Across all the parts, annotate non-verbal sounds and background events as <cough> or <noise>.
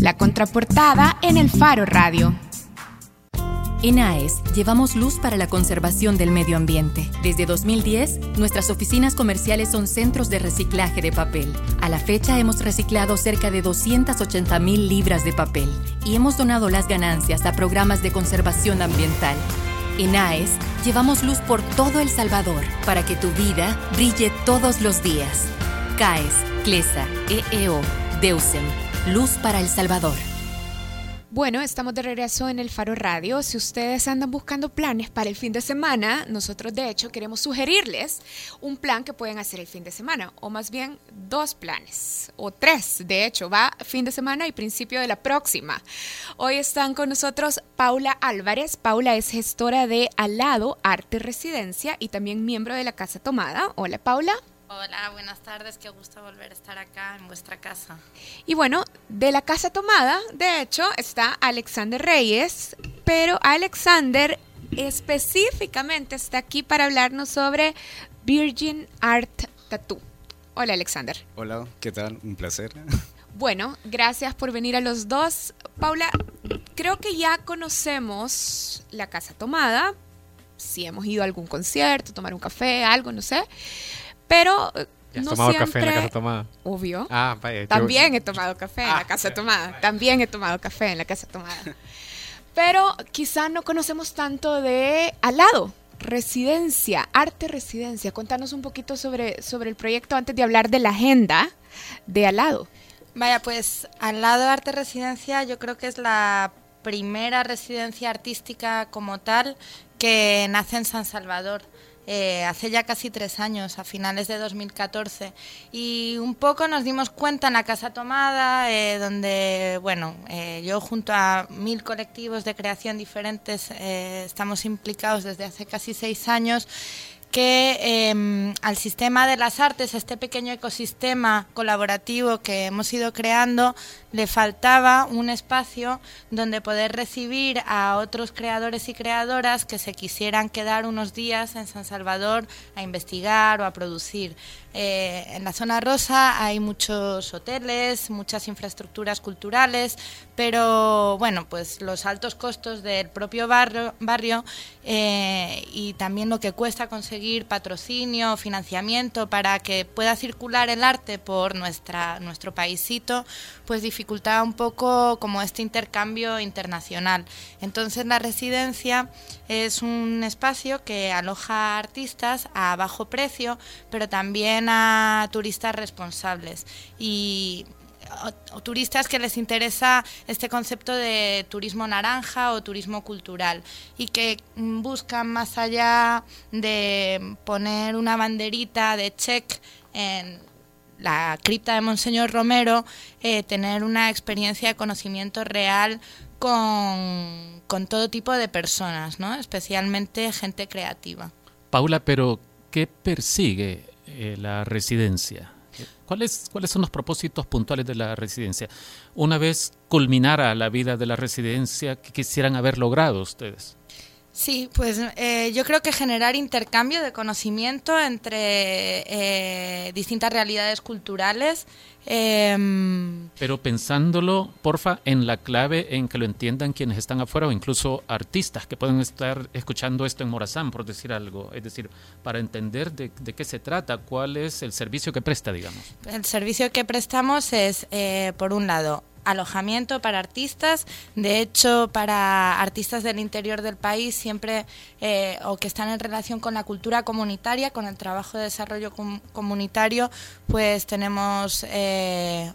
La contraportada en el Faro Radio. En AES llevamos luz para la conservación del medio ambiente. Desde 2010, nuestras oficinas comerciales son centros de reciclaje de papel. A la fecha hemos reciclado cerca de 280 mil libras de papel y hemos donado las ganancias a programas de conservación ambiental. En AES llevamos luz por todo El Salvador para que tu vida brille todos los días. CAES, CLESA, EEO, DEUSEM, Luz para El Salvador. Bueno, estamos de regreso en el Faro Radio. Si ustedes andan buscando planes para el fin de semana, nosotros de hecho queremos sugerirles un plan que pueden hacer el fin de semana, o más bien dos planes, o tres, de hecho, va fin de semana y principio de la próxima. Hoy están con nosotros Paula Álvarez. Paula es gestora de Alado Arte Residencia y también miembro de la Casa Tomada. Hola Paula. Hola, buenas tardes, qué gusto volver a estar acá en vuestra casa. Y bueno, de la casa tomada, de hecho, está Alexander Reyes, pero Alexander específicamente está aquí para hablarnos sobre Virgin Art Tattoo. Hola Alexander. Hola, ¿qué tal? Un placer. <laughs> Bueno, gracias por venir a los dos. Paula, creo que ya conocemos la casa tomada, si hemos ido a algún concierto, tomar un café, algo, no sé. Pero ¿Ya has no tomado siempre... café en la casa tomada? Obvio. Ah, vaya. yo- También he tomado café en Ah, la casa ya, tomada. vaya. También he tomado café en la casa tomada. Pero quizá no conocemos tanto de Alado, Residencia, Arte Residencia. Contanos un poquito sobre, sobre el proyecto antes de hablar de la agenda de Alado. Vaya, pues al lado de Arte Residencia yo creo que es la primera residencia artística como tal que nace en San Salvador. Eh, hace ya casi tres años, a finales de 2014. Y un poco nos dimos cuenta en la Casa Tomada, eh, donde, bueno, eh, yo junto a mil colectivos de creación diferentes estamos implicados desde hace casi seis años, que eh, al sistema de las artes, este pequeño ecosistema colaborativo que hemos ido creando, le faltaba un espacio donde poder recibir a otros creadores y creadoras que se quisieran quedar unos días en San Salvador a investigar o a producir. Eh, en la zona rosa hay muchos hoteles, muchas infraestructuras culturales, pero bueno, pues los altos costos del propio barrio, barrio eh, y también lo que cuesta conseguir patrocinio, financiamiento para que pueda circular el arte por nuestra, nuestro paísito, pues dificultaba un poco como este intercambio internacional. Entonces la residencia es un espacio que aloja artistas a bajo precio, pero también a turistas responsables. Y turistas que les interesa este concepto de turismo naranja o turismo cultural y que buscan más allá de poner una banderita de check en la cripta de Monseñor Romero, eh, tener una experiencia de conocimiento real con, con todo tipo de personas, ¿no? especialmente gente creativa. Paula, pero ¿qué persigue eh, la residencia? ¿Cuáles, ¿Cuáles son los propósitos puntuales de la residencia? Una vez culminara la vida de la residencia, ¿qué quisieran haber logrado ustedes? Sí, pues eh, yo creo que generar intercambio de conocimiento entre eh, distintas realidades culturales. Em, Pero pensándolo, porfa, en la clave en que lo entiendan quienes están afuera o incluso artistas que pueden estar escuchando esto en Morazán, por decir algo. Es decir, para entender de, de qué se trata, cuál es el servicio que presta, digamos. El servicio que prestamos es, eh, por un lado, alojamiento para artistas. De hecho, para artistas del interior del país, siempre eh, o que están en relación con la cultura comunitaria, con el trabajo de desarrollo com- comunitario, pues tenemos eh,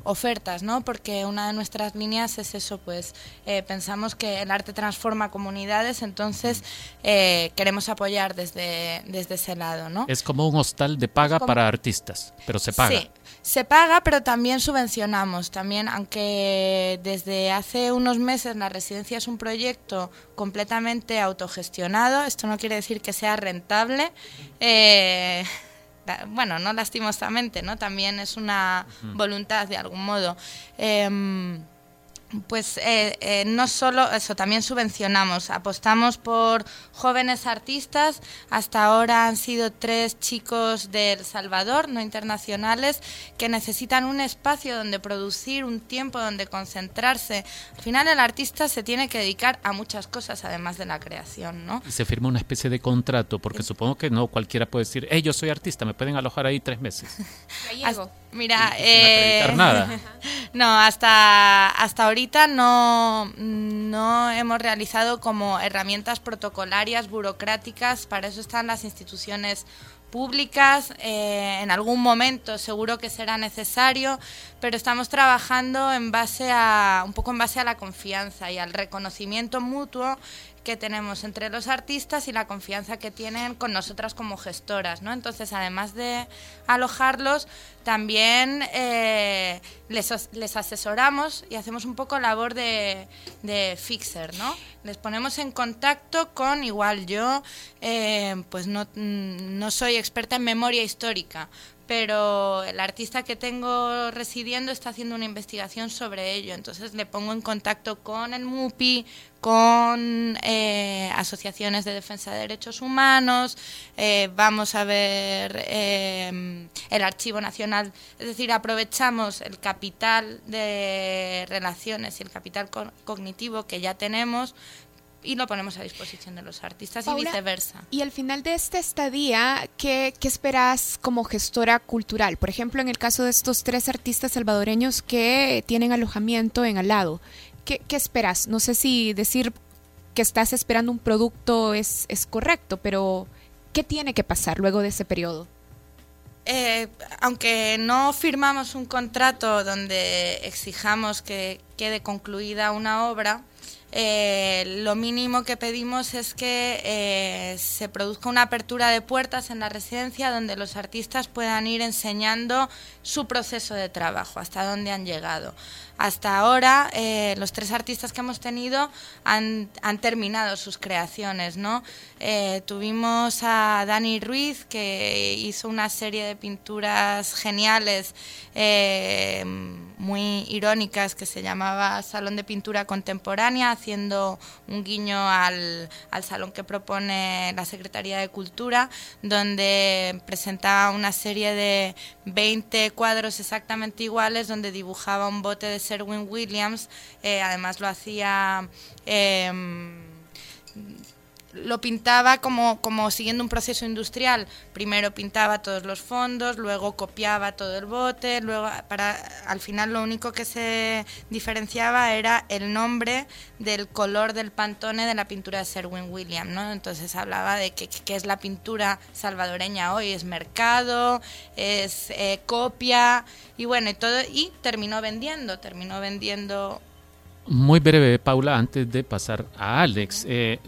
ofertas, ¿no? Porque una de nuestras líneas es eso, pues eh, pensamos que el arte transforma comunidades, entonces eh, queremos apoyar desde, desde ese lado, ¿no? Es como un hostal de paga como- para artistas, pero se paga. Sí, se paga, pero también subvencionamos. También, aunque desde hace unos meses la residencia es un proyecto completamente autogestionado, esto no quiere decir que sea rentable. eh, bueno, no lastimosamente, ¿no? También es una voluntad de algún modo. Em, pues eh, eh, no solo eso, también subvencionamos, apostamos por jóvenes artistas, hasta ahora han sido tres chicos de El Salvador, no internacionales, que necesitan un espacio donde producir, un tiempo donde concentrarse. Al final el artista se tiene que dedicar a muchas cosas además de la creación, ¿no? Y se firma una especie de contrato, porque supongo que no cualquiera puede decir, hey, yo soy artista, me pueden alojar ahí tres meses. <laughs> Mira, eh, nada. <laughs> no, hasta, hasta ahorita no, no hemos realizado como herramientas protocolarias, burocráticas, para eso están las instituciones públicas, eh, en algún momento seguro que será necesario, pero estamos trabajando en base a, un poco en base a la confianza y al reconocimiento mutuo que tenemos entre los artistas y la confianza que tienen con nosotras como gestoras, ¿no? Entonces, además de alojarlos, también eh, les, les, asesoramos y hacemos un poco labor de, de, fixer, ¿no? Les ponemos en contacto con, igual yo, eh, pues no, no soy experta en memoria histórica, pero el artista que tengo residiendo está haciendo una investigación sobre ello. Entonces le pongo en contacto con el MUPI, con eh, asociaciones de defensa de derechos humanos, eh, vamos a ver eh, el Archivo Nacional, es decir, aprovechamos el capital de relaciones y el capital cognitivo que ya tenemos y lo ponemos a disposición de los artistas y viceversa. Y al final de esta estadía, ¿qué, ¿qué, esperas como gestora cultural? Por ejemplo, en el caso de estos tres artistas salvadoreños que tienen alojamiento en al lado, ¿qué, qué esperas? No sé si decir que estás esperando un producto es, es correcto, pero ¿qué tiene que pasar luego de ese periodo? Eh, aunque no firmamos un contrato donde exijamos que quede concluida una obra, eh, lo mínimo que pedimos es que eh, se produzca una apertura de puertas en la residencia donde los artistas puedan ir enseñando su proceso de trabajo, hasta dónde han llegado. Hasta ahora, eh, los tres artistas que hemos tenido han, terminado sus creaciones. ¿no? tuvimos a Dani Ruiz, que hizo una serie de pinturas geniales muy irónicas que se llamaba Salón de Pintura Contemporánea, haciendo un guiño al, al salón que propone la Secretaría de Cultura, donde presentaba una serie de 20 cuadros exactamente iguales, donde dibujaba un bote de Serwin Williams, eh, además lo hacía... Em, lo pintaba como, como siguiendo un proceso industrial. Primero pintaba todos los fondos, luego copiaba todo el bote, luego para al final lo único que se diferenciaba era el nombre del color del pantone de la pintura de Serwin Williams, ¿no? Entonces hablaba de que, es la pintura salvadoreña hoy, es mercado, es eh, copia y bueno, y todo y terminó vendiendo, terminó vendiendo muy breve, Paula, antes de pasar a Alex. Eh,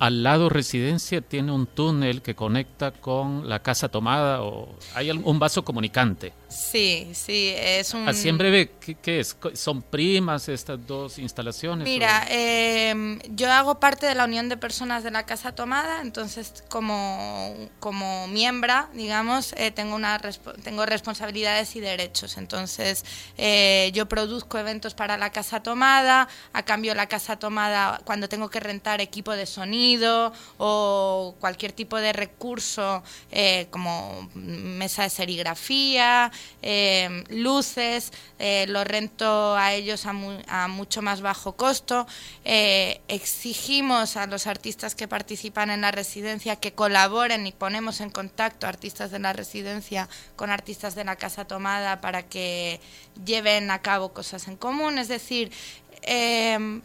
al lado residencia tiene un túnel que conecta con la casa tomada o hay un vaso comunicante. Sí, sí, es un... Así en breve, ¿qué, es? ¿Son primas estas dos instalaciones? Mira, em, yo hago parte de la Unión de Personas de la Casa Tomada, entonces como, como miembro, digamos, eh, tengo, una, tengo responsabilidades y derechos. Entonces eh, yo produzco eventos para la Casa Tomada, a cambio la Casa Tomada, cuando tengo que rentar equipo de sonido o cualquier tipo de recurso eh, como mesa de serigrafía, eh, luces, eh, lo rento a ellos a, mucho más bajo costo. Eh, exigimos a los artistas que participan en la residencia que colaboren y ponemos en contacto artistas de la residencia con artistas de la Casa Tomada para que lleven a cabo cosas en común. Es decir,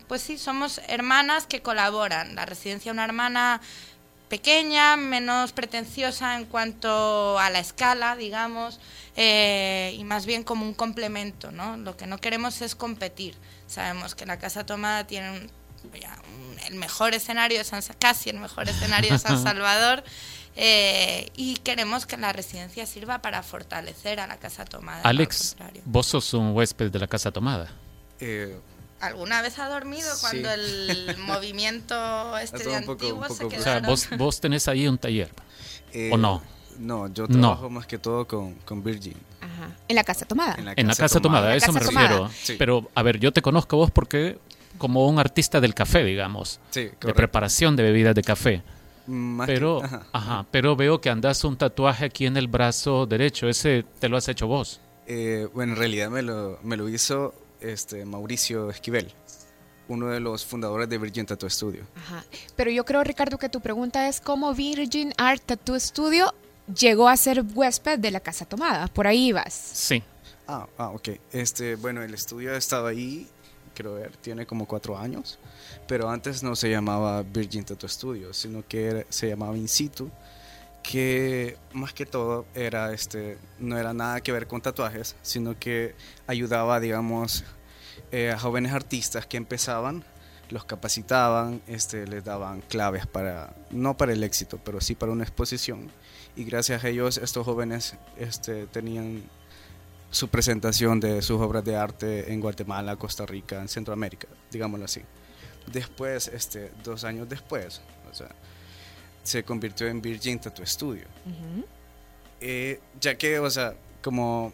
pues sí, somos hermanas que colaboran. La residencia una hermana pequeña, menos pretenciosa en cuanto a la escala, digamos, eh, y más bien como un complemento, ¿no? Lo que no queremos es competir. Sabemos que la Casa Tomada tiene el mejor escenario de San, casi el mejor escenario de San <laughs> Salvador. Eh, y queremos que la residencia sirva para fortalecer a la Casa Tomada. Alex, vos sos un huésped de la Casa Tomada. Eh, ¿Alguna vez ha dormido cuando el <laughs> movimiento estudiantil se quedó? O sea, vos, vos tenés ahí un taller, ¿o no? No, yo trabajo más que todo con, con Virgin. Ajá. En la casa tomada. En la casa, tomada, a eso me refiero. Pero, a ver, yo te conozco vos porque como un artista del café, digamos. Sí, de preparación de bebidas de café. pero, ajá. pero veo que andas un tatuaje aquí en el brazo derecho. ¿Ese te lo has hecho vos? Eh, bueno, en realidad me lo, me lo hizo este Mauricio Esquivel uno de los fundadores de Virgin Tattoo Studio. Ajá. Pero yo creo, Ricardo, que tu pregunta es cómo Virgin Art Tattoo Studio llegó a ser huésped de la Casa Tomada. Por ahí vas. Sí. Ah, ah, ok. Este, bueno, el estudio ha estado ahí, creo ver, tiene como cuatro años, pero antes no se llamaba Virgin Tattoo Studio, sino que se llamaba In Situ, que más que todo era, este, no era nada que ver con tatuajes, sino que ayudaba, digamos, eh, a jóvenes artistas que empezaban, los capacitaban, este, les daban claves para, no para el éxito, pero sí para una exposición. Y gracias a ellos estos jóvenes este, tenían su presentación de sus obras de arte en Guatemala, Costa Rica, en Centroamérica, digámoslo así. Después, este, dos años después, se convirtió en Virgin Tattoo Studio. Eh, ya que, o sea, como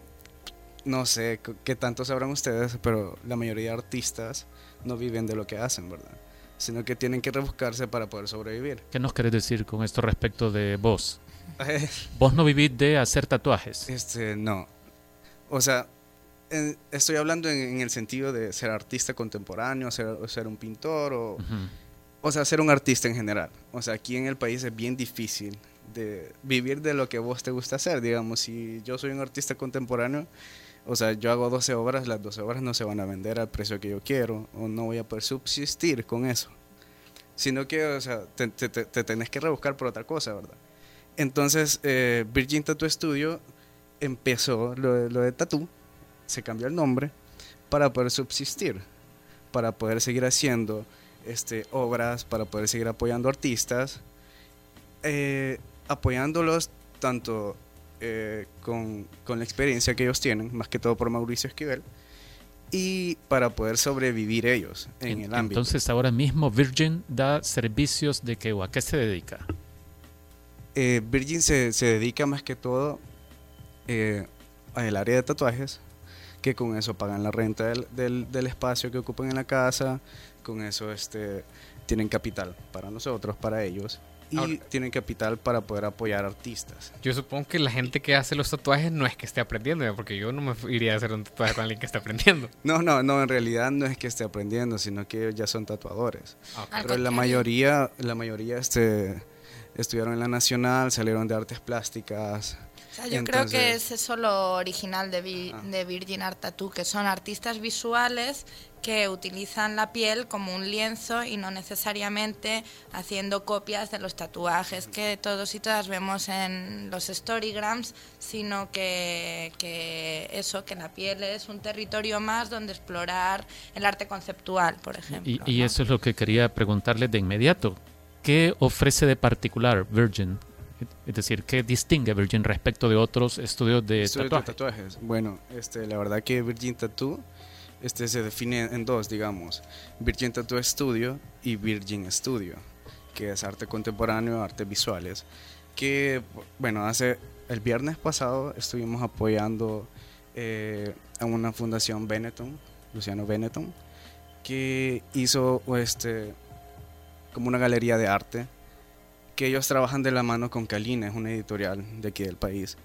no sé qué tanto sabrán ustedes, pero la mayoría de artistas no viven de lo que hacen, ¿verdad? Sino que tienen que rebuscarse para poder sobrevivir. ¿Qué nos querés decir con esto respecto de vos? <laughs> ¿Vos no vivís de hacer tatuajes? Este, no. O sea, estoy hablando en, el sentido de ser artista contemporáneo, ser, ser un pintor o, o sea, ser un artista en general. O sea, aquí en el país es bien difícil de vivir de lo que vos te gusta hacer. Digamos, si yo soy un artista contemporáneo, o sea, yo hago 12 obras, las 12 obras no se van a vender al precio que yo quiero o no voy a poder subsistir con eso. Sino que, o sea, te, te, tenés que rebuscar por otra cosa, ¿verdad? Entonces, eh, Virgin Tattoo Studio empezó lo, lo de tattoo, se cambió el nombre para poder subsistir, para poder seguir haciendo este, obras, para poder seguir apoyando artistas, eh, apoyándolos tanto eh, con, con, la experiencia que ellos tienen, más que todo por Mauricio Esquivel, y para poder sobrevivir ellos en, el ámbito. Entonces ahora mismo Virgin da servicios de qué o a qué se dedica? Eh, Virgin se, se, dedica más que todo eh, al área de tatuajes, que con eso pagan la renta del, del, del, espacio que ocupan en la casa, con eso este, tienen capital para nosotros, para ellos y tienen capital para poder apoyar artistas. Yo supongo que la gente que hace los tatuajes no es que esté aprendiendo, porque yo no me iría a hacer un tatuaje con alguien que esté aprendiendo. <laughs> No, no, no, en realidad no es que esté aprendiendo, sino que ellos ya son tatuadores. Pero la mayoría, la mayoría este, estudiaron en la Nacional, salieron de artes plásticas, yo creo que es eso lo original de, ah. de Virgin Art Tattoo, que son artistas visuales que utilizan la piel como un lienzo y no necesariamente haciendo copias de los tatuajes que todos y todas vemos en los storygrams, sino que, que eso, que la piel es un territorio más donde explorar el arte conceptual, por ejemplo. Y, eso es lo que quería preguntarle de inmediato. ¿Qué ofrece de particular Virgin es decir, ¿qué distingue Virgin respecto de otros estudios de, tatuajes? Bueno, este, la verdad que Virgin Tattoo este, se define en dos, digamos. Virgin Tattoo Studio y Virgin Studio, que es arte contemporáneo, artes visuales. Que, bueno, hace el viernes pasado estuvimos apoyando eh, a una fundación Benetton, Luciano Benetton, que hizo este, como una galería de arte que ellos trabajan de la mano con Kalina, es una editorial de aquí del país.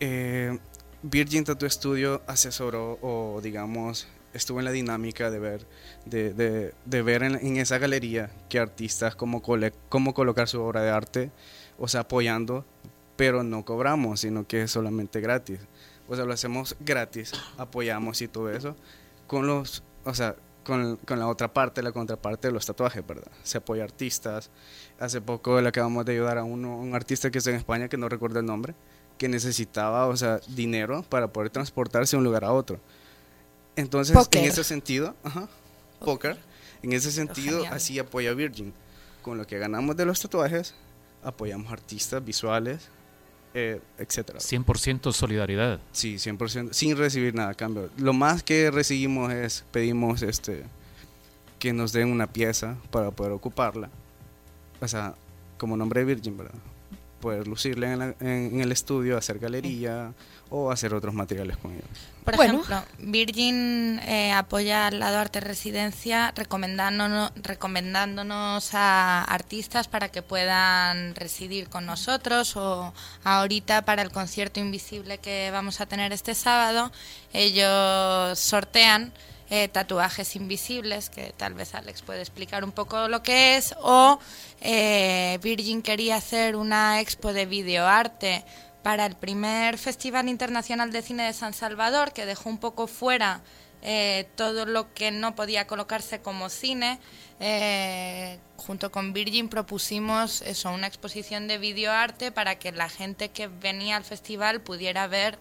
Eh, Virgin Tattoo Studio asesoró o digamos estuvo en la dinámica de ver de, ver en, esa galería que artistas cómo, cómo colocar su obra de arte, o sea, apoyando, pero no cobramos, sino que es solamente gratis. O sea, lo hacemos gratis, apoyamos y todo eso con los, o sea, con, con, la otra parte, la contraparte de los tatuajes, ¿verdad? Se apoya artistas. Hace poco le acabamos de ayudar a uno, un artista que está en España, que no recuerdo el nombre, que necesitaba, o sea, dinero para poder transportarse de un lugar a otro. Entonces, en ese sentido, ajá, poker, en ese sentido, así apoya a Virgin. Con lo que ganamos de los tatuajes, apoyamos artistas visuales, eh, etcétera. 100% solidaridad. Sí, 100%, sin recibir nada a cambio. Lo más que recibimos es, pedimos este, que nos den una pieza para poder ocuparla. O sea, como nombre de Virgin, ¿verdad? Poder lucirle en, la- en- en el estudio, hacer galería o hacer otros materiales con ellos. Por Bueno. ejemplo, Virgin eh, apoya al lado Arte Residencia recomendándonos, recomendándonos a artistas para que puedan residir con nosotros o ahorita para el concierto invisible que vamos a tener este sábado, ellos sortean eh, tatuajes invisibles, que tal vez Alex puede explicar un poco lo que es, o eh, Virgin quería hacer una expo de videoarte para el primer Festival Internacional de Cine de San Salvador, que dejó un poco fuera eh, todo lo que no podía colocarse como cine. Eh, junto con Virgin propusimos eso, una exposición de videoarte para que la gente que venía al festival pudiera ver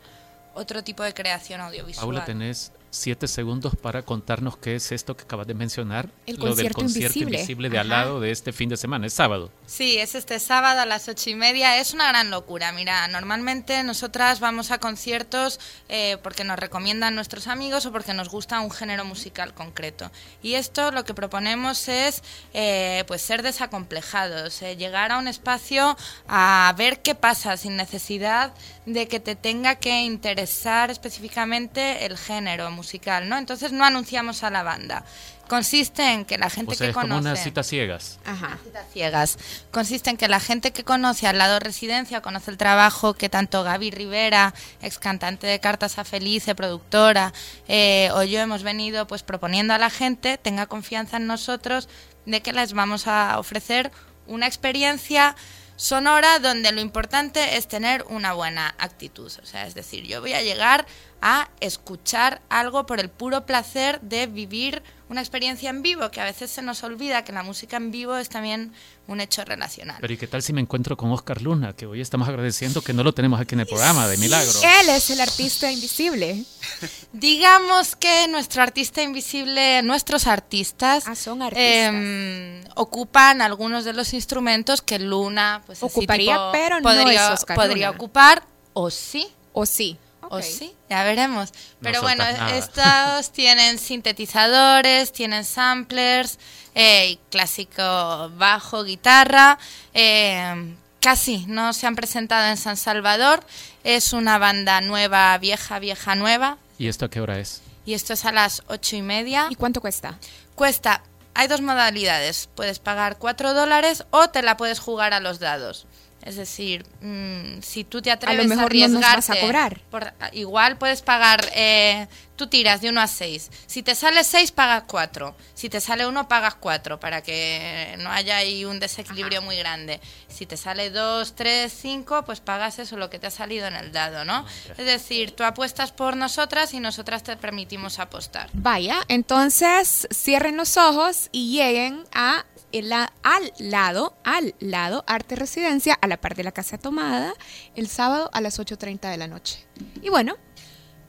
otro tipo de creación audiovisual. Paula, tenés siete segundos para contarnos qué es esto que acabas de mencionar. El lo del concierto invisible. invisible de al lado de este fin de semana, es sábado. Sí, es este sábado a las ocho y media. Es una gran locura. Mira, normalmente nosotras vamos a conciertos eh, porque nos recomiendan nuestros amigos o porque nos gusta un género musical concreto. Y esto lo que proponemos es eh, pues ser desacomplejados, eh, llegar a un espacio a ver qué pasa sin necesidad de que te tenga que interesar específicamente el género musical, ¿no? Entonces no anunciamos a la banda. Consiste en que la gente O sea, que es como conoce unas citas ciegas. Ajá. citas ciegas. Consiste en que la gente que conoce al lado residencia, conoce el trabajo que tanto Gaby Rivera, ex cantante de Cartas a Felice, productora, eh, o yo hemos venido pues proponiendo a la gente, tenga confianza en nosotros de que les vamos a ofrecer una experiencia sonora donde lo importante es tener una buena actitud. O sea, es decir, yo voy a llegar a escuchar algo por el puro placer de vivir una experiencia en vivo, que a veces se nos olvida que la música en vivo es también un hecho relacional. Pero ¿y qué tal si me encuentro con Oscar Luna, que hoy estamos agradeciendo que no lo tenemos aquí en el programa, de milagro? Él es el artista invisible. <laughs> Digamos que nuestro artista invisible, nuestros artistas, Ah, son artistas. em, ocupan algunos de los instrumentos que Luna pues, así Ocuparía, tipo, pero no podría, es Oscar podría Luna. ocupar, o sí, ¿O sí? O sí, ya veremos. Pero bueno, nada. estos <laughs> tienen sintetizadores, tienen samplers, eh, y clásico bajo, guitarra. eh, casi no se han presentado en San Salvador. Es una banda nueva, vieja, vieja, nueva. ¿Y esto a qué hora es? Y esto es a las ocho y media. ¿Y cuánto cuesta? Cuesta, hay dos modalidades. Puedes pagar cuatro dólares o te la puedes jugar a los dados. Es decir, mm, si tú te atreves a, mejor no nos arriesgarte, vas a cobrar. por- igual puedes pagar, eh, tú tiras de 1 a 6. Si te sale 6, pagas 4. Si te sale 1, pagas 4, para que no haya ahí un desequilibrio muy grande. Si te sale 2, 3, 5, pues pagas eso, lo que te ha salido en el dado, ¿no? Es decir, tú apuestas por nosotras y nosotras te permitimos apostar. Vaya, entonces cierren los ojos y lleguen a al lado, al lado, Arte Residencia, a la par de la Casa Tomada, el sábado a las 8.30 de la noche. Y bueno,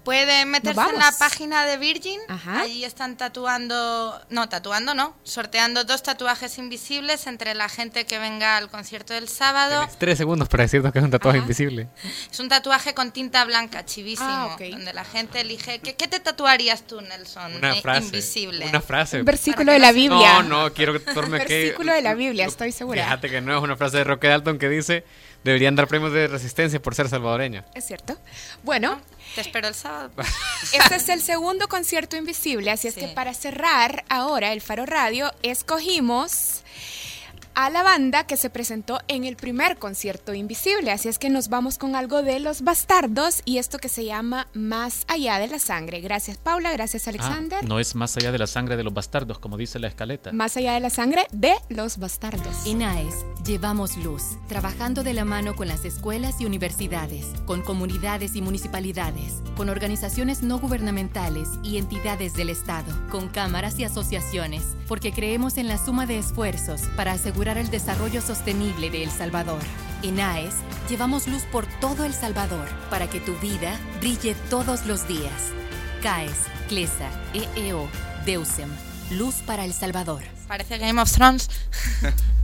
Pueden meterse en la página de Virgin. Ajá. Allí están tatuando, no, tatuando no, sorteando dos tatuajes invisibles entre la gente que venga al concierto del sábado. Tienes tres segundos para decirnos que es un tatuaje Ajá. invisible. Es un tatuaje con tinta blanca, chivísimo, Ah, ok. donde la gente elige. ¿Qué, qué te tatuarías tú, Nelson? Una Eh, frase. Invisible. Una frase. un versículo de la Biblia. No, no, quiero que... Versículo de la Biblia, estoy segura. Fíjate que no es una frase de Roque Dalton que dice deberían dar premios de resistencia por ser salvadoreño. Es cierto. Bueno, Te espero el sábado. <laughs> este es el segundo concierto invisible, así es Sí. que para cerrar ahora el Faro Radio, escogimos a la banda que se presentó en el primer concierto invisible. Así es que nos vamos con algo de los bastardos y esto que se llama Más allá de la sangre. Gracias Paula, gracias Ah, Alexander. no es más allá de la sangre de los bastardos, como dice la escaleta. Más allá de la sangre de los bastardos. En AES llevamos luz, trabajando de la mano con las escuelas y universidades, con comunidades y municipalidades, con organizaciones no gubernamentales y entidades del Estado, con cámaras y asociaciones, porque creemos en la suma de esfuerzos para asegurar el desarrollo sostenible de El Salvador. En AES llevamos luz por todo El Salvador para que tu vida brille todos los días. CAES, CLESA, EEO, DEUSEM, Luz para El Salvador. Parece Game of Thrones. <laughs>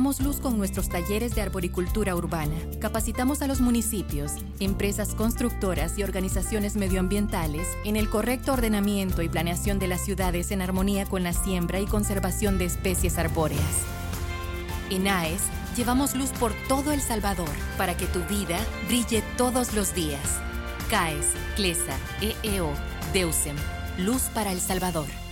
llevamos luz con nuestros talleres de arboricultura urbana. Capacitamos a los municipios, empresas constructoras y organizaciones medioambientales en el correcto ordenamiento y planeación de las ciudades en armonía con la siembra y conservación de especies arbóreas. En AES llevamos luz por todo El Salvador para que tu vida brille todos los días. CAES, CLESA, EEO, DEUSEM. Luz para El Salvador.